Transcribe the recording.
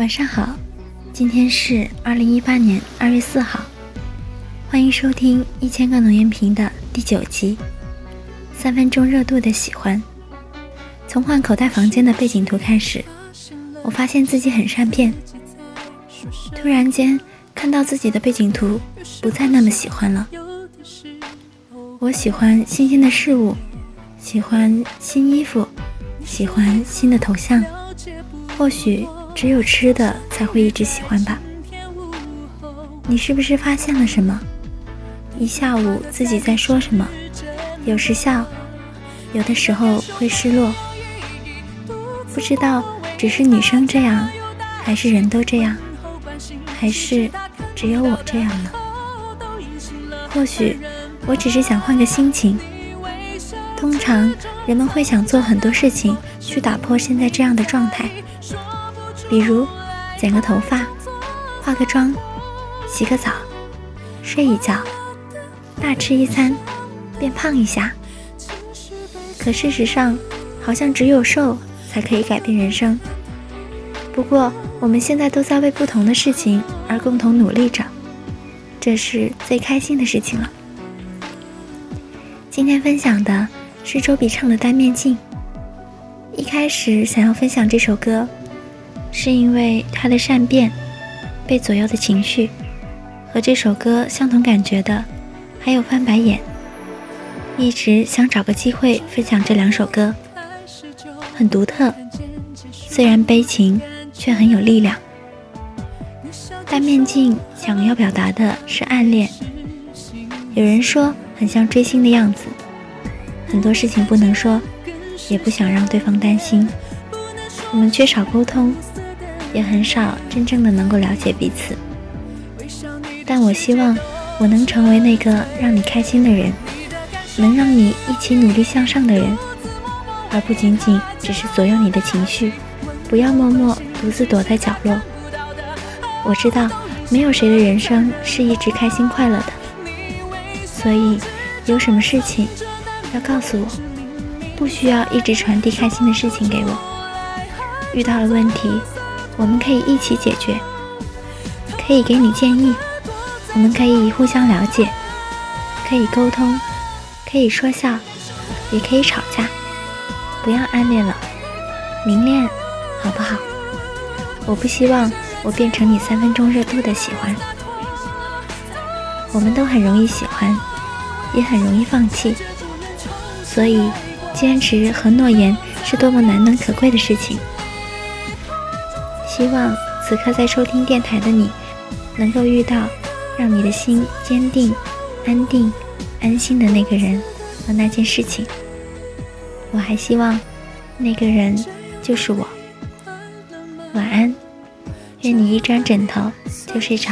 晚上好，今天是二零一八年二月四号，欢迎收听一千个浓烟瓶的第九集，三分钟热度的喜欢。从换口袋房间的背景图开始，我发现自己很善变，突然间看到自己的背景图不再那么喜欢了。我喜欢新鲜的事物，喜欢新衣服，喜欢新的头像，或许。只有吃的才会一直喜欢吧？你是不是发现了什么？一下午自己在说什么？有时笑，有的时候会失落。不知道只是女生这样，还是人都这样，还是只有我这样呢？或许我只是想换个心情。通常人们会想做很多事情去打破现在这样的状态。比如，剪个头发，化个妆，洗个澡，睡一觉，大吃一餐，变胖一下。可事实上，好像只有瘦才可以改变人生。不过，我们现在都在为不同的事情而共同努力着，这是最开心的事情了。今天分享的是周笔畅的《单面镜》。一开始想要分享这首歌。是因为他的善变，被左右的情绪，和这首歌相同感觉的，还有翻白眼。一直想找个机会分享这两首歌，很独特，虽然悲情，却很有力量。戴面镜想要表达的是暗恋，有人说很像追星的样子，很多事情不能说，也不想让对方担心，我们缺少沟通。也很少真正的能够了解彼此，但我希望我能成为那个让你开心的人，能让你一起努力向上的人，而不仅仅只是左右你的情绪。不要默默独自躲在角落。我知道没有谁的人生是一直开心快乐的，所以有什么事情要告诉我，不需要一直传递开心的事情给我。遇到了问题。我们可以一起解决，可以给你建议，我们可以互相了解，可以沟通，可以说笑，也可以吵架。不要暗恋了，明恋，好不好？我不希望我变成你三分钟热度的喜欢。我们都很容易喜欢，也很容易放弃，所以坚持和诺言是多么难能可贵的事情。希望此刻在收听电台的你能够遇到让你的心坚定、安定、安心的那个人和那件事情。我还希望那个人就是我。晚安，愿你一沾枕头就睡着。